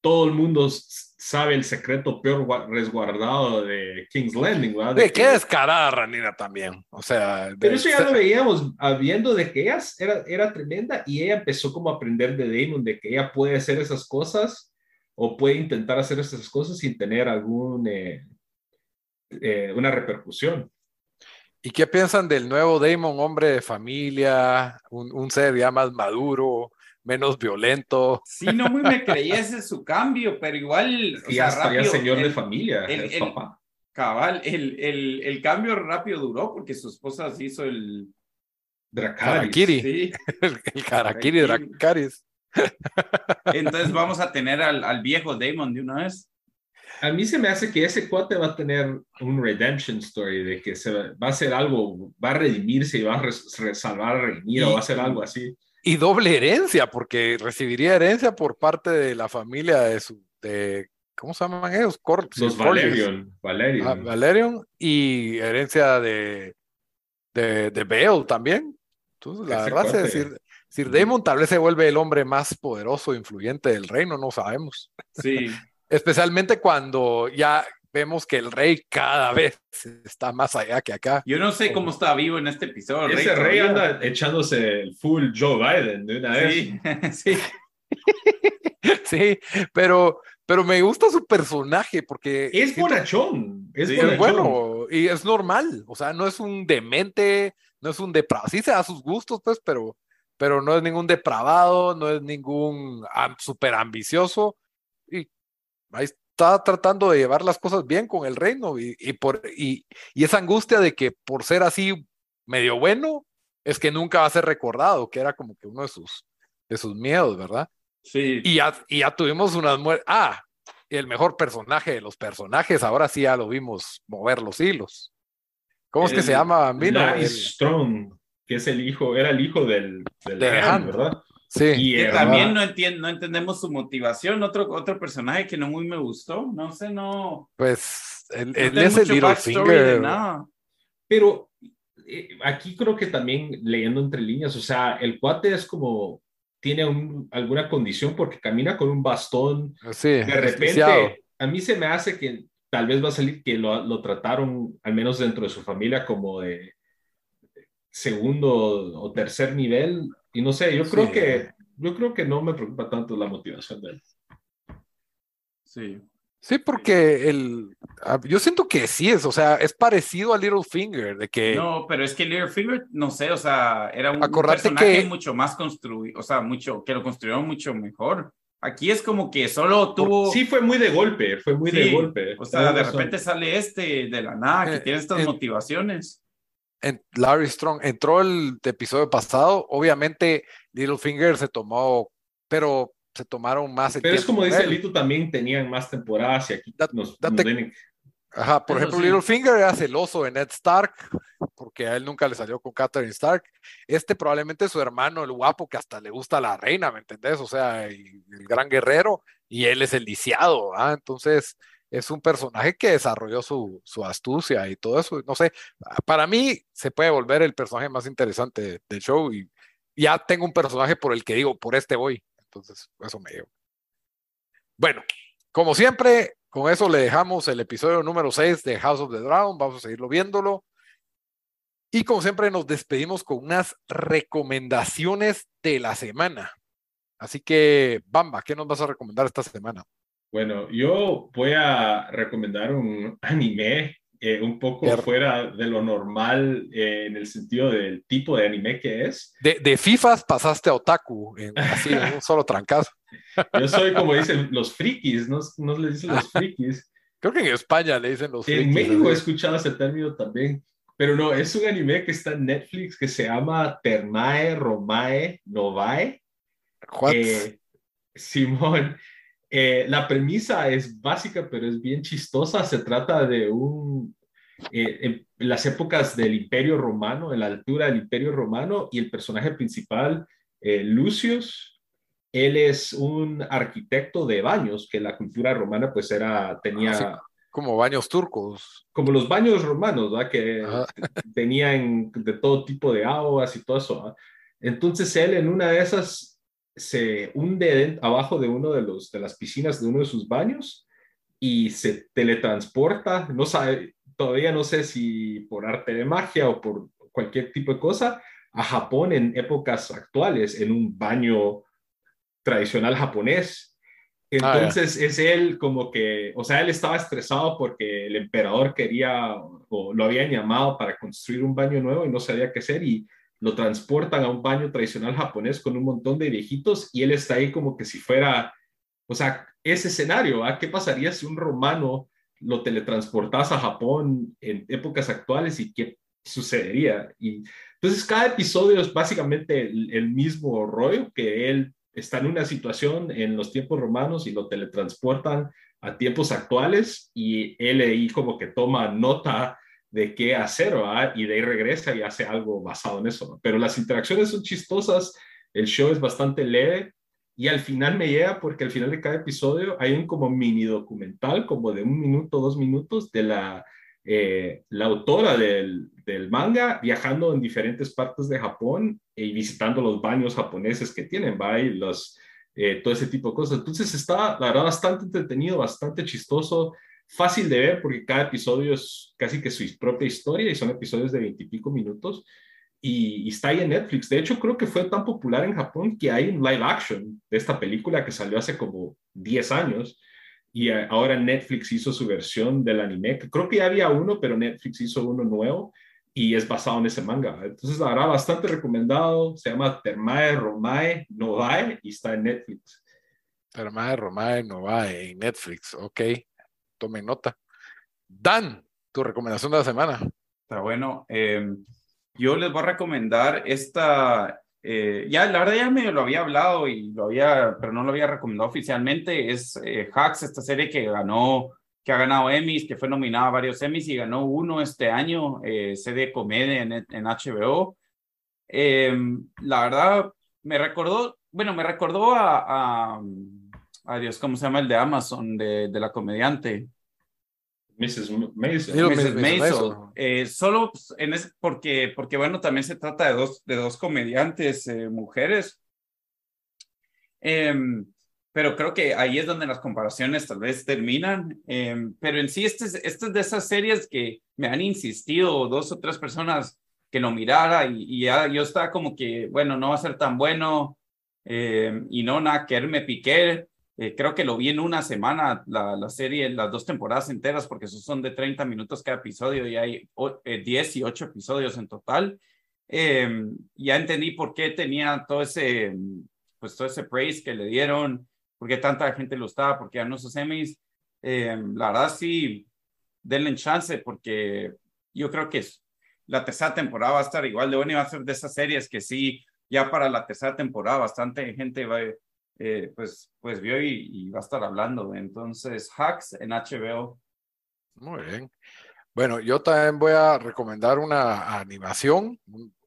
todo el mundo sabe el secreto peor gua- resguardado de King's Landing, ¿verdad? De De qué que- descarada Ranira también. O sea, Pero eso ya lo veíamos, habiendo de que ella era, era tremenda y ella empezó como a aprender de Damon, de que ella puede hacer esas cosas o puede intentar hacer esas cosas sin tener algún, eh, eh, una repercusión. ¿Y qué piensan del nuevo Damon, hombre de familia, un, un ser ya más maduro, menos violento? Sí, no muy me creí ese su cambio, pero igual, o Y ya sea, está ya rápido, señor de el- familia, el- es el- papá. Cabal, el, el, el cambio rápido duró porque su esposa se hizo el... Dracarys. Harakiri. Sí. El, el Harakiri. Dracarys. Entonces vamos a tener al, al viejo Damon de una vez. A mí se me hace que ese cuate va a tener un redemption story de que se va, va a hacer algo, va a redimirse y va a res- res- salvar a Rhaenyra o va a hacer algo así. Y doble herencia, porque recibiría herencia por parte de la familia de su, de, ¿cómo se llaman ellos? Cor- Los. Valerion, Valerion. Ah, Valerion y herencia de, de, de Bale también. Entonces, la Ese verdad, es decir, Sir Damon tal vez se vuelve el hombre más poderoso e influyente del reino, no sabemos. Sí. Especialmente cuando ya vemos que el rey cada vez está más allá que acá. Yo no sé cómo está vivo en este episodio. el Ese rey anda echándose el full Joe Biden de una vez. Sí, sí. Sí, pero, pero me gusta su personaje porque Es bonachón. Es Sí, es bonachón. bueno y es normal, o sea, no es un demente, no es un depravado, sí se da sus gustos, pues, pero, pero no es ningún depravado, no es ningún súper ambicioso y ahí está tratando de llevar las cosas bien con el reino y, y por, y, y esa angustia de que por ser así medio bueno, es que nunca va a ser recordado, que era como que uno de sus, de sus miedos, ¿verdad? Sí. Y ya, y ya tuvimos unas muertes. Ah, el mejor personaje de los personajes, ahora sí ya lo vimos mover los hilos. ¿Cómo es que se llama, Bambino? Larry El- Strong, que es el hijo, era el hijo del, del De. ¿verdad? sí, Y Que era- también no, entien- no entendemos su motivación. Otro, otro personaje que no muy me gustó. No sé, no. pues él, no él es el Littlefinger. Pero eh, aquí creo que también leyendo entre líneas, o sea, el cuate es como, tiene un- alguna condición porque camina con un bastón. Sí, De desquiciado. repente, a mí se me hace que tal vez va a salir que lo, lo trataron, al menos dentro de su familia, como de segundo o tercer nivel. Y no sé, yo creo Sí. que yo creo que no me preocupa tanto la motivación de él. Sí. Sí, porque el, yo siento que sí es, o sea, es parecido a Littlefinger, de que No, pero es que Littlefinger, no sé, o sea, era un, Acordate personaje que- mucho más construido, o sea, mucho, que lo construyeron mucho mejor. Aquí es como que solo tuvo. Sí, fue muy de golpe, fue muy de golpe. O sea, de razón. repente sale este de la nada que Eh, tiene estas eh, motivaciones. Larry Strong entró el episodio pasado, obviamente Littlefinger se tomó, pero se tomaron más el Pero es como dice. Lito, también tenían más temporadas y aquí Da- nos, date- nos den- Ajá, por ejemplo, sí. Littlefinger era celoso de Ned Stark, porque a él nunca le salió con Catherine Stark. Este probablemente es su hermano, el guapo, que hasta le gusta la reina, ¿me entendés? O sea, y- el gran guerrero, y él es el lisiado, ¿ah? Entonces, es un personaje que desarrolló su, astucia y todo eso. No sé, para mí se puede volver el personaje más interesante del show y ya tengo un personaje por el que digo, por este voy. Entonces, eso me llevo. Bueno, como siempre, con eso le dejamos el episodio número 6 de House of the Dragon. Vamos a seguirlo viéndolo. Y como siempre, nos despedimos con unas recomendaciones de la semana. Así que, Bamba, ¿qué nos vas a recomendar esta semana? Bueno, yo voy a recomendar un anime eh, un poco Qué- fuera de lo normal eh, en el sentido del tipo de anime que es. De, de FIFAs pasaste a Otaku, en, así, en un solo trancazo. Yo soy como dicen los frikis, ¿no? No les dicen los frikis. Creo que en España le dicen los En frikis, México he escuchado ese término también, pero no, es un anime que está en Netflix que se llama Termae Romae Novae. Eh, Simón, eh, la premisa es básica, pero es bien chistosa. Se trata de un, eh, en las épocas del Imperio Romano, en la altura del Imperio Romano, y el personaje principal, eh, Lucius, él es un arquitecto de baños, que la cultura romana pues era, tenía. Como baños turcos. como los baños romanos, ¿verdad? Que Ajá. tenían de todo tipo de aguas y todo eso. ¿verdad? Entonces él en una de esas se hunde abajo de uno de los de las piscinas de uno de sus baños y se teletransporta, no sabe, todavía no sé si por arte de magia o por cualquier tipo de cosa, a Japón en épocas actuales, en un baño tradicional japonés. Entonces es él como que, o sea, él estaba estresado porque el emperador quería o lo habían llamado para construir un baño nuevo y no sabía qué hacer y lo transportan a un baño tradicional japonés con un montón de viejitos y él está ahí como que si fuera, o sea, ese escenario, ¿ah? ¿qué pasaría si un romano lo teletransportas a Japón en épocas actuales y qué sucedería. Y entonces cada episodio es básicamente el, mismo rollo, que él está en una situación en los tiempos romanos y lo teletransportan a tiempos actuales y él ahí como que toma nota de qué hacer, Y de ahí regresa y hace algo basado en eso. Pero las interacciones son chistosas, el show es bastante leve y al final me llega porque al final de cada episodio hay un como mini documental, como de un minuto, dos minutos, de la, eh, la autora del, del, manga viajando en diferentes partes de Japón y visitando los baños japoneses que tienen, ¿va? Y los, eh, todo ese tipo de cosas. Entonces está, la verdad, bastante entretenido, bastante chistoso fácil de ver porque cada episodio es casi que su propia historia y son episodios de veintipico minutos y, está ahí en Netflix. De hecho, creo que fue tan popular en Japón que hay un live action de esta película que salió hace como 10 años y ahora Netflix hizo su versión del anime, creo que ya había uno, pero Netflix hizo uno nuevo y es basado en ese manga. Entonces, verdad, bastante recomendado. Se llama Termae Romae Novae y está en Netflix. Termae Romae Novae en Netflix, ok tomen nota. Dan, tu recomendación de la semana. Está bueno. Em, yo les voy a recomendar esta, eh, ya la verdad ya me lo había hablado y lo había, pero no lo había recomendado oficialmente. Es eh, Hacks, esta serie que ganó, que ha ganado Emmys, que fue nominada a varios Emmys y ganó uno este año, eh, serie comedia en, en HBO. Em, la verdad me recordó, bueno, me recordó a, a Adiós, ¿cómo se llama el de Amazon, de, de la comediante? Mrs. Mason. Mrs. Mason. Eh, solo pues, en ese, porque, porque, bueno, también se trata de dos, de dos comediantes eh, mujeres. Em, pero creo que ahí es donde las comparaciones tal vez terminan. Em, pero en sí, este es, este es de esas series que me han insistido dos o tres personas que lo mirara y, y ya yo estaba como que, bueno, no va a ser tan bueno em, y no, nada, que me piqué eh, creo que lo vi en una semana, la, la, serie, las dos temporadas enteras, porque esos son de 30 minutos cada episodio y hay 10 eh, y 8 episodios en total. Em, ya entendí por qué tenía todo ese, pues todo ese praise que le dieron, por qué tanta gente lo estaba, porque no sus Emmys. Em, la verdad sí, denle chance, porque yo creo que la tercera temporada va a estar igual de buena y va a ser de esas series que sí, ya para la tercera temporada bastante gente va a eh, pues, pues vio y, va a estar hablando. Entonces, Hacks en HBO. Muy bien. Bueno, yo también voy a recomendar una animación,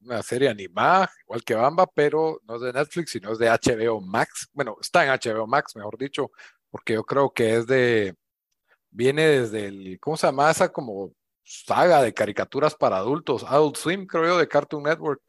una serie animada, igual que Bamba, pero no es de Netflix, sino es de HBO Max. Bueno, está en HBO Max, mejor dicho, porque yo creo que es de, viene desde el, ¿cómo se llama esa como saga de caricaturas para adultos? Adult Swim, creo yo, de Cartoon Network.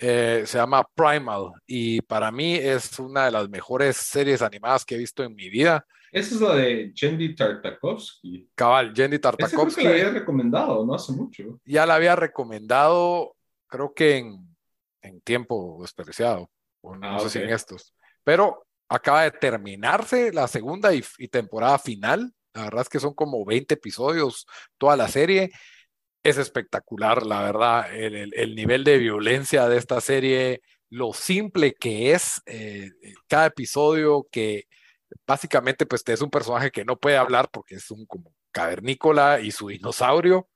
Eh, se llama Primal y para mí es una de las mejores series animadas que he visto en mi vida. Esa es la de Jendy Tartakovsky. Cabal, Jendy Tartakovsky. Esa la había recomendado, no hace mucho. Ya la había recomendado, creo que en, en tiempo desperdiciado, o no ah, sé si en estos. Pero acaba de terminarse la segunda y, y temporada final. La verdad es que son como 20 episodios toda la serie es espectacular, la verdad, el, nivel de violencia de esta serie, lo simple que es eh, cada episodio, que básicamente pues es un personaje que no puede hablar porque es un como cavernícola y su dinosaurio,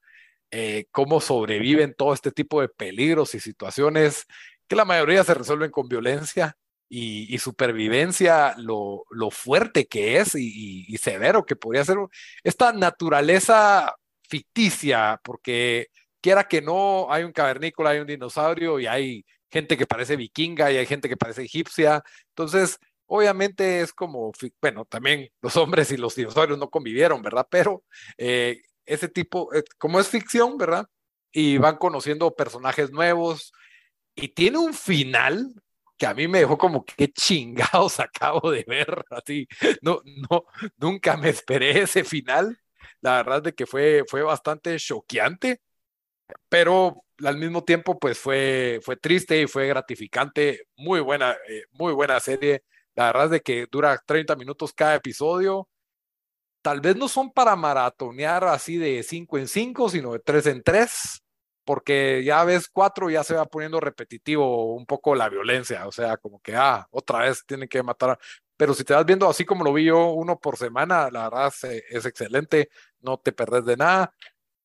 eh, cómo sobreviven todo este tipo de peligros y situaciones que la mayoría se resuelven con violencia y, supervivencia, lo, fuerte que es y, y severo que podría ser. Esta naturaleza ficticia, porque quiera que no, hay un cavernícola, hay un dinosaurio y hay gente que parece vikinga y hay gente que parece egipcia. Entonces, obviamente es como, bueno, también los hombres y los dinosaurios no convivieron, ¿verdad? Pero eh, ese tipo, eh, como es ficción, ¿verdad? Y van conociendo personajes nuevos y tiene un final que a mí me dejó como que chingados acabo de ver, así, no, no, nunca me esperé ese final la verdad de que fue, fue bastante choqueante, pero al mismo tiempo pues fue, fue triste y fue gratificante, muy buena, eh, muy buena serie, la verdad de que dura 30 minutos cada episodio, tal vez no son para maratonear así de 5 en 5, sino de 3 en 3, porque ya ves cuatro ya se va poniendo repetitivo un poco la violencia, o sea, como que, ah, otra vez tienen que matar, pero si te vas viendo así como lo vi yo, uno por semana, la verdad es, excelente, no te perdés de nada.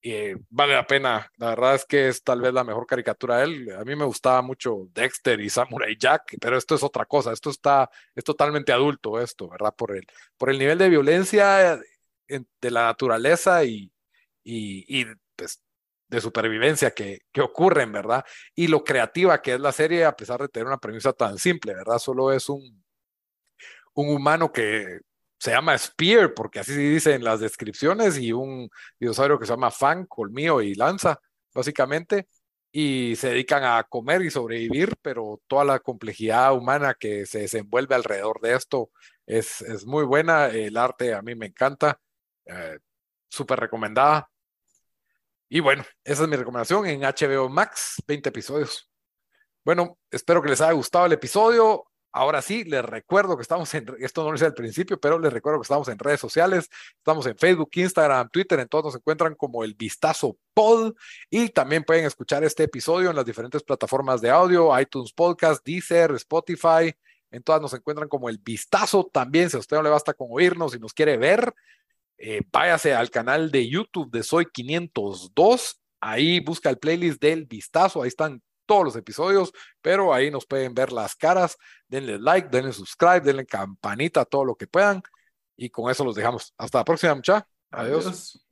y vale la pena, la verdad es que es tal vez la mejor caricatura de él. A mí me gustaba mucho Dexter y Samurai Jack, pero esto es otra cosa, esto está, es totalmente adulto esto, ¿verdad? Por el, por el nivel de violencia de la naturaleza y, y, y pues, de supervivencia que, que ocurren, ¿verdad? Y lo creativa que es la serie, a pesar de tener una premisa tan simple, ¿verdad? Solo es un, un humano que se llama Spear, porque así se dice en las descripciones, y un dinosaurio que se llama Fang, colmillo y lanza, básicamente, y se dedican a comer y sobrevivir, pero toda la complejidad humana que se desenvuelve alrededor de esto es, es muy buena. El arte a mí me encanta, eh, súper recomendada. Y bueno, esa es mi recomendación en HBO Max, 20 episodios. Bueno, espero que les haya gustado el episodio. Ahora sí, les recuerdo que estamos en, esto no lo hice al principio, pero les recuerdo que estamos en redes sociales, estamos en Facebook, Instagram, Twitter, en todos nos encuentran como el Vistazo Pod y también pueden escuchar este episodio en las diferentes plataformas de audio, iTunes Podcast, Deezer, Spotify, en todas nos encuentran como el Vistazo también, si a usted no le basta con oírnos y nos quiere ver, eh, váyase al canal de YouTube de Soy 502. Ahí busca el playlist del vistazo. Ahí están todos los episodios, pero ahí nos pueden ver las caras. Denle like, denle subscribe, denle campanita, todo lo que puedan. Y con eso los dejamos. Hasta la próxima, mucha. Adiós.